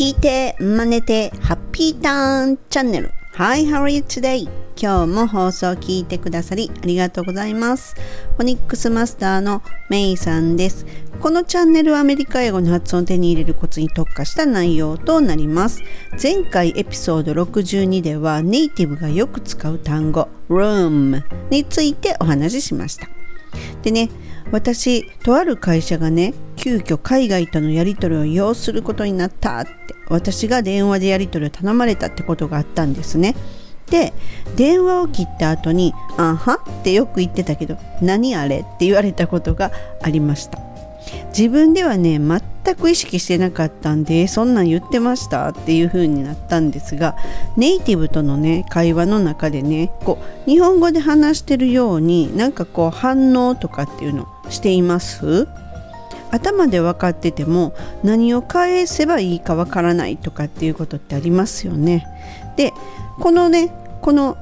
聞いて、真似て、ハッピーターンチャンネル。Hi, how are you today? 今日も放送を聞いてくださりありがとうございます。フォニックスマスターのメイさんです。このチャンネルはアメリカ英語の発音を手に入れるコツに特化した内容となります。前回エピソード62ではネイティブがよく使う単語 room についてお話ししました。でね、私とある会社がね急遽海外とのやり取りを要することになったって私が電話でやり取りを頼まれたってことがあったんですねで電話を切った後に「あは」ってよく言ってたけど「何あれ?」って言われたことがありました自分ではね全く意識してなかったんでそんなん言ってましたっていう風になったんですがネイティブとのね会話の中でねこう日本語で話してるようになんかこう反応とかっていうのしています？頭で分かってても何を返せばいいかわからないとかっていうことってありますよね。でこのねこの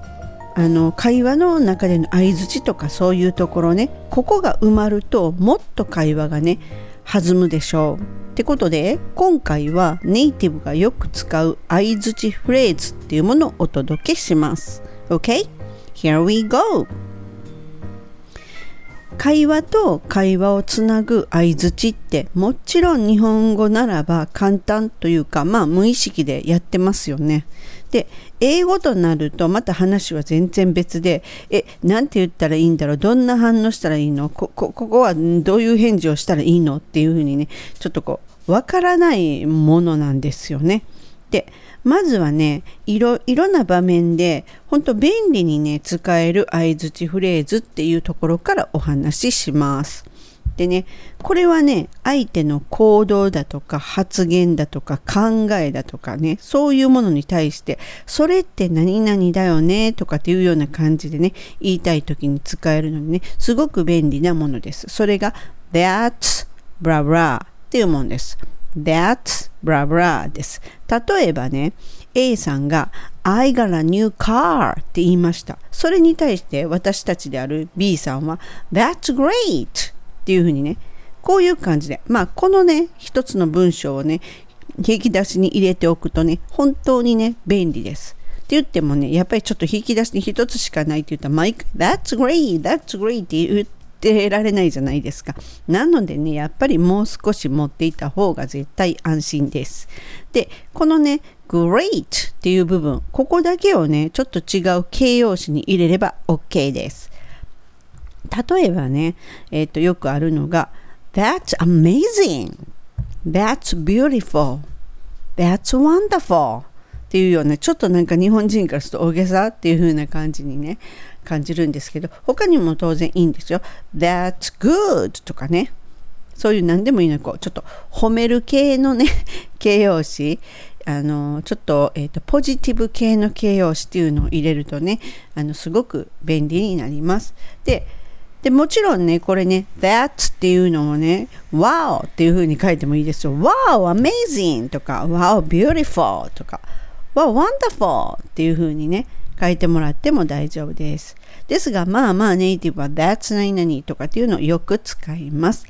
あの会話の中での相づちとかそういうところねここが埋まるともっと会話がね弾むでしょう。ってことで今回はネイティブがよく使う相づちフレーズっていうものをお届けします。OK? Here we go! 会話と会話をつなぐ相づちってもちろん日本語ならば簡単というかまあ無意識でやってますよね。で英語となるとまた話は全然別でえなんて言ったらいいんだろうどんな反応したらいいの？こここはどういう返事をしたらいいの？っていうふうにねちょっとこうわからないものなんですよね。でまずはねいろいろな場面で本当便利にね使える相づちフレーズっていうところからお話しします。でねこれはね相手の行動だとか発言だとか考えだとかねそういうものに対してそれって何々だよねとかっていうような感じでね言いたい時に使えるのにねすごく便利なものです。それが That's blah blah っていうものです。That's blah blah です。例えばね、A さんが I got a new car って言いました。それに対して私たちである B さんは That's great っていうふうにね、こういう感じで、まあこのね、一つの文章をね、引き出しに入れておくとね、本当にね、便利です。って言ってもね、やっぱりちょっと引き出しに一つしかないって言ったら、毎回、That's great, that's great って言ってられないじゃないですか。なのでね、やっぱりもう少し持っていた方が絶対安心です。で、このね、great っていう部分、ここだけをね、ちょっと違う形容詞に入れれば OK です。例えばね、えっ、ー、と、よくあるのが、That's amazing! That's beautiful! That's wonderful! っていうような、ちょっとなんか日本人からすると大げさっていう風な感じにね、感じるんですけど、他にも当然いいんですよ。That's good! とかね。そういう何でもいいのこうちょっと褒める系のね 形容詞あのちょっと,、えーと、ポジティブ系の形容詞っていうのを入れるとねあのすごく便利になります。ででもちろんねこれね That's っていうのをね Wow っていう風に書いてもいいですよ Wow amazing とか Wow beautiful とか Wow wonderful っていう風にね書いてもらっても大丈夫です。ですがまあまあネイティブは That's 何々とかっていうのをよく使います。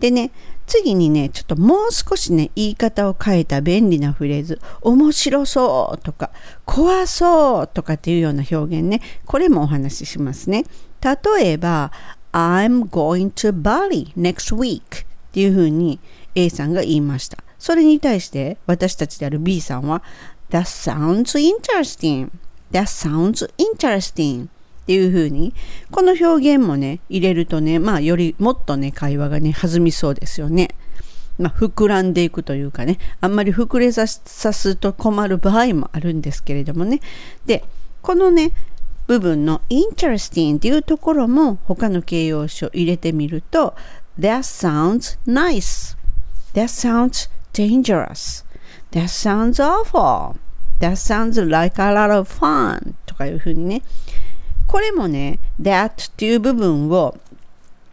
でね、次にね、ちょっともう少しね、言い方を変えた便利なフレーズ、面白そうとか、怖そうとかっていうような表現ね、これもお話ししますね。例えば、I'm going to Bali next week っていうふうに A さんが言いました。それに対して私たちである B さんは That sounds interesting. That sounds interesting. っていう風にこの表現もね入れるとねまあよりもっとね会話がね弾みそうですよね。まあ、膨らんでいくというかねあんまり膨れさすと困る場合もあるんですけれどもねでこのね部分の interesting っていうところも他の形容詞を入れてみると That sounds nice That sounds dangerous That sounds awful That sounds like a lot of fun とかいうふうにねこれもね、that っていう部分を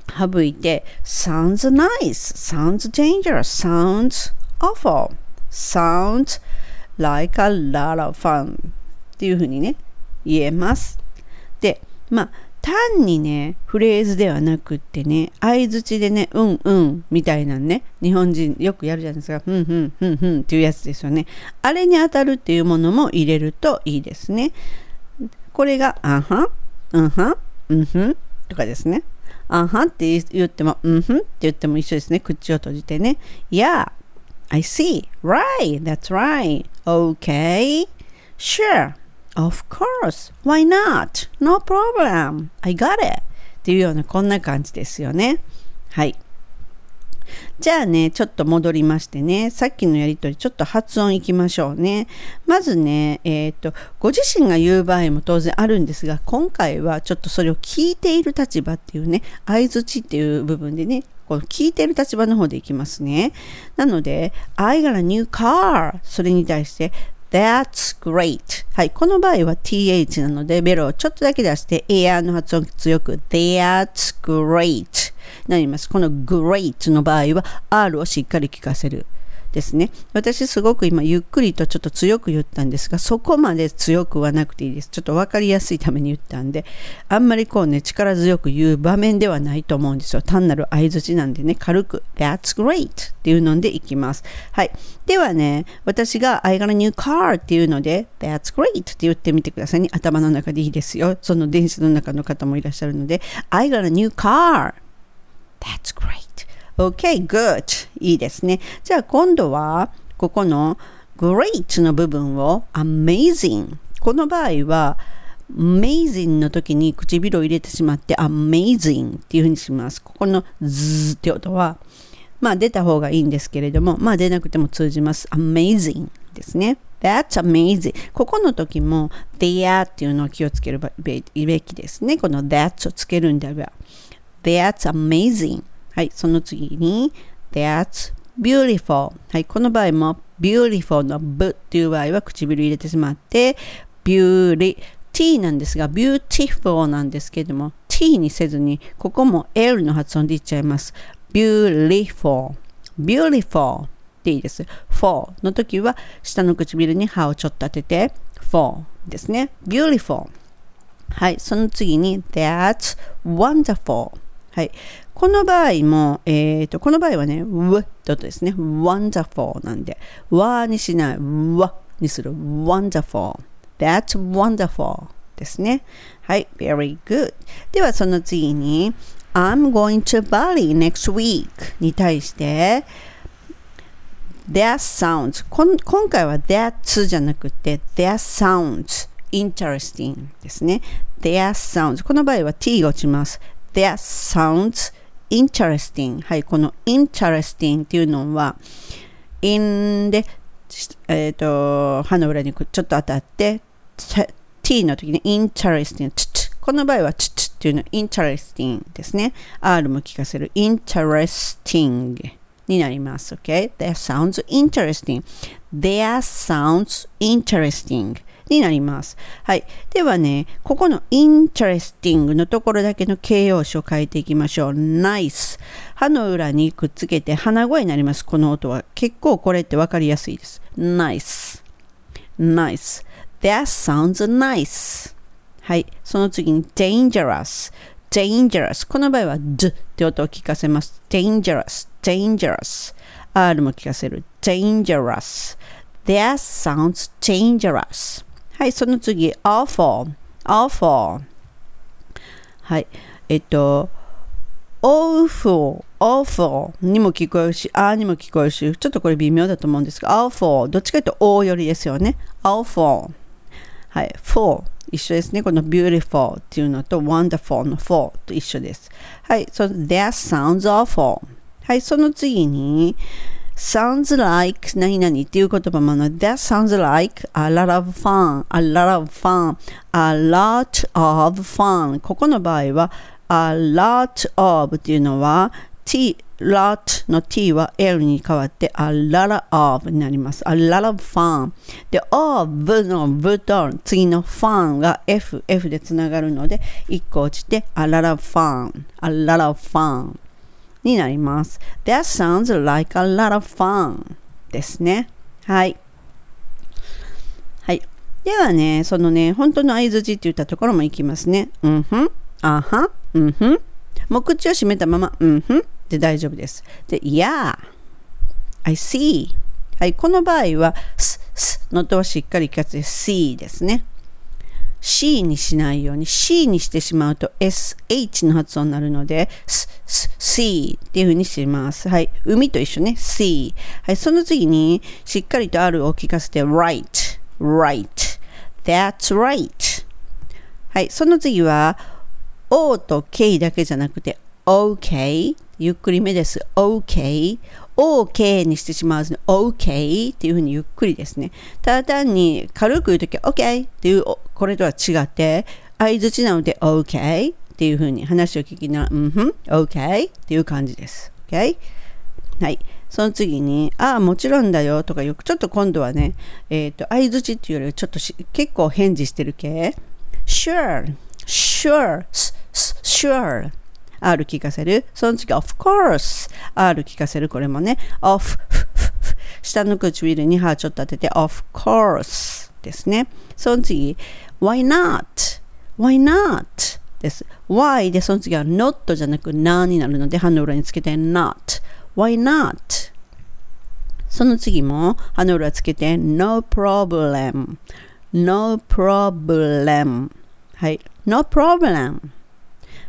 省いて sounds nice, sounds dangerous, sounds awful, sounds like a lot of fun っていうふうにね、言えます。で、まあ、単にね、フレーズではなくってね、相づちでね、うんうんみたいなね、日本人よくやるじゃないですか、ふんふんふんふんっていうやつですよね。あれに当たるっていうものも入れるといいですね。これが、あはん、うんはん、うんふんとかですね。あはんって言っても、うんふんって言っても一緒ですね。口を閉じてね。Yeah, I see. Right, that's right. Okay. Sure. Of course. Why not? No problem. I got it. っていうようなこんな感じですよね。はい。じゃあね、ちょっと戻りましてね、さっきのやりとり、ちょっと発音いきましょうね。まずね、えっ、ー、と、ご自身が言う場合も当然あるんですが、今回はちょっとそれを聞いている立場っていうね、相づちっていう部分でね、この聞いている立場の方でいきますね。なので、I got a new car それに対して、That's great. はい。この場合は th なので、ベロをちょっとだけ出して、air の発音強く、That's great. なります。この great の場合は R をしっかり聞かせる。ですね。私すごく今ゆっくりとちょっと強く言ったんですが、そこまで強くはなくていいです。ちょっと分かりやすいために言ったんで、あんまりこうね、力強く言う場面ではないと思うんですよ。単なる相づちなんでね、軽く、That's great っていうのでいきます。はい。ではね、私が I got a new car っていうので、That's great って言ってみてくださいね。頭の中でいいですよ。その電車の中の方もいらっしゃるので、I got a new car That's great. Okay, good. いいですね。じゃあ今度は、ここの great の部分を amazing。この場合は、amazing の時に唇を入れてしまって amazing っていうふうにします。ここのズーって音は、まあ出た方がいいんですけれども、まあ出なくても通じます。amazing ですね。That's amazing. ここの時も there っていうのを気をつけるべきですね。この that をつけるんであれば。That's amazing. はい、その次に That's beautiful. はい、この場合も beautiful の b っていう場合は唇入れてしまって beauty t なんですが beautiful なんですけども t にせずにここも l の発音で言っちゃいます。beautiful beautiful でいいです。for の時は下の唇に歯をちょっと当てて for ですね。beautiful はい、その次に That's wonderful はい。この場合も、えっ、ー、と、この場合はね、w って音ですね。wonderful なんで、わにしない、わにする。wonderful. That's wonderful ですね。はい。very good. では、その次に、I'm going to Bali next week に対して、That sounds 今回は That じゃなくて That sounds interesting ですね。That sounds この場合は t が落ちます。That sounds interesting. はい、この interesting っていうのは、in で、えっ、ー、と、歯の裏にちょっと当たって、t の時に interesting。この場合は、t っていうの interesting ですね。R も聞かせる interesting になります。OK That sounds interesting. That sounds interesting. になります。はい。ではね、ここの interesting のところだけの形容詞を変えていきましょう。nice。歯の裏にくっつけて鼻声になります。この音は。結構これって分かりやすいです。nice。nice。That sounds nice. はい。その次に dangerous。dangerous。この場合は d って音を聞かせます。dangerous。dangerous。R も聞かせる。dangerous。That sounds dangerous. はい、その次、awful, awful。はい、えっと、awful, awful にも聞こえるし、あにも聞こえるし、ちょっとこれ微妙だと思うんですが、awful、どっちかというと O よりですよね。awful。はい、for 一緒ですね。この beautiful っていうのと wonderful の for と一緒です。はい、その that sounds awful。はい、その次に、sounds like 何々っていう言葉もの that sounds like a lot of fun a lot of fun a lot of fun ここの場合は a lot of っていうのは t lot の t は l に変わって a lot of になります。a lot of fun で of の v と次の fun が f f でつながるので1個落ちて a lot of fun a lot of fun になります。That sounds like a lot of fun ですね。はい。はい。ではね、そのね、本当の相づちって言ったところもいきますね。うんふん。あは、うんふん。もう口を閉めたまま、うんふんで大丈夫です。で、Yeah, I see. はい、この場合は、す、すの音はしっかり聞かせて see ですね。C にしないように C にしてしまうと SH の発音になるので、す、す、C っていう風にします。はい。海と一緒ね。C。はい。その次にしっかりと R を聞かせて right, right. That's right. はい。その次は O と K だけじゃなくて OK ゆっくりめです。OK。OK にしてしまう OK っていうふうにゆっくりですね。ただ単に軽く言うときは OK っていうこれとは違って、相づちなので OK っていうふうに話を聞きながら、うんふん、OK っていう感じです。OK? はい。その次に、ああ、もちろんだよとかよく、ちょっと今度はね、えっ、ー、と、相づちっていうよりはちょっと結構返事してる系。Sure, sure, sure. R 聞かせる。その次、of course。R 聞かせる。これもね。of 下の唇に歯ちょっと当てて、of course ですね。その次、why not? why not? です。why でその次は not じゃなく na になるので、歯の裏につけて not。why not? その次も歯の裏つけて no problem。no problem。はい。no problem。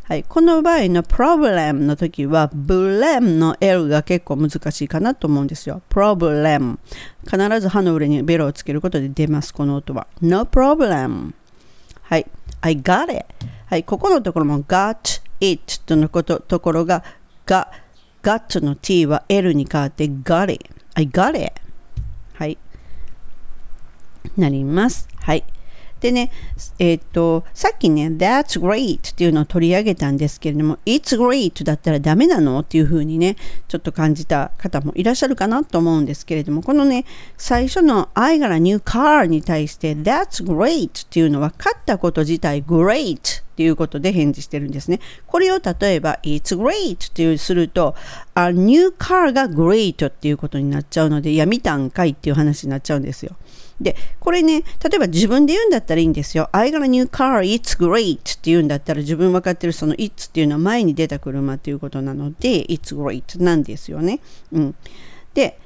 はい、この場合の problem の時は blame の L が結構難しいかなと思うんですよ。problem 必ず歯の裏にベロをつけることで出ます、この音は。No problem はい、I got it はい、ここのところも got it とのことところがが got の t は L に変わって got it I got it はい。なります。はい。でね、えっ、と、さっきね、That's great っていうのを取り上げたんですけれども、It's great だったらダメなのっていうふうにね、ちょっと感じた方もいらっしゃるかなと思うんですけれども、このね、最初の I got a new car に対して That's great っていうのは、勝ったこと自体 great っていうことで返事してるんですね。これを例えば It's great っていうすると A new car が great っていうことになっちゃうので、いや、見たんかいっていう話になっちゃうんですよ。で、これね、例えば自分で言うんだったらいいんですよ。I got a new car, it's great って言うんだったら自分分かってるその it's っていうのは前に出た車っていうことなので、it's great なんですよね。うん。で、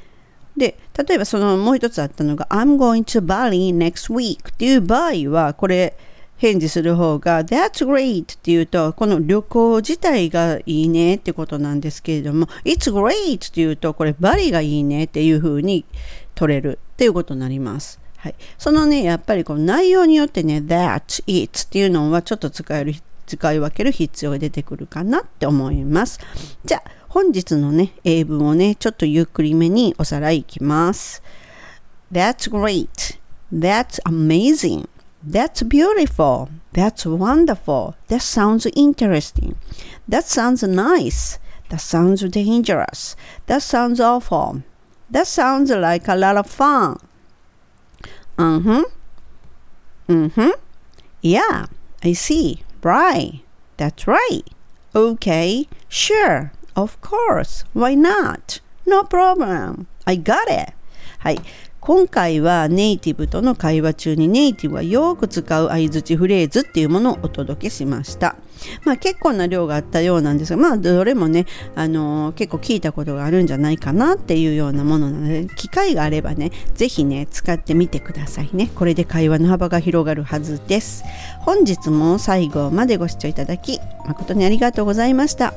で、例えばそのもう一つあったのが I'm going to Bali next week っていう場合は、これ、返事する方が That's great っていうとこの旅行自体がいいねってことなんですけれども It's great っていうとこれバリがいいねっていう風に取れるっていうことになります。はい、そのね、やっぱりこの内容によってね、that, it っていうのはちょっと使える、使い分ける必要が出てくるかなって思います。じゃあ、本日のね、英文をね、ちょっとゆっくりめにおさらいいきます。That's great. That's amazing. That's beautiful. That's wonderful. That sounds interesting. That sounds nice. That sounds dangerous. That sounds awful. That sounds like a lot of fun. Mm-hmm. Mm-hmm. Yeah, I see. Right. That's right. Okay. Sure. Of course. Why not? No problem. I got it. はい。今回はネイティブとの会話中にネイティブはよく使う相づちフレーズっていうものをお届けしました。まあ結構な量があったようなんですが、まあどれもね、あのー、結構聞いたことがあるんじゃないかなっていうようなものなので、機会があればね、ぜひね、使ってみてくださいね。これで会話の幅が広がるはずです。本日も最後までご視聴いただき、誠にありがとうございました。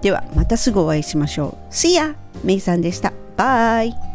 ではまたすぐお会いしましょう。See ya! メイさんでした。バイ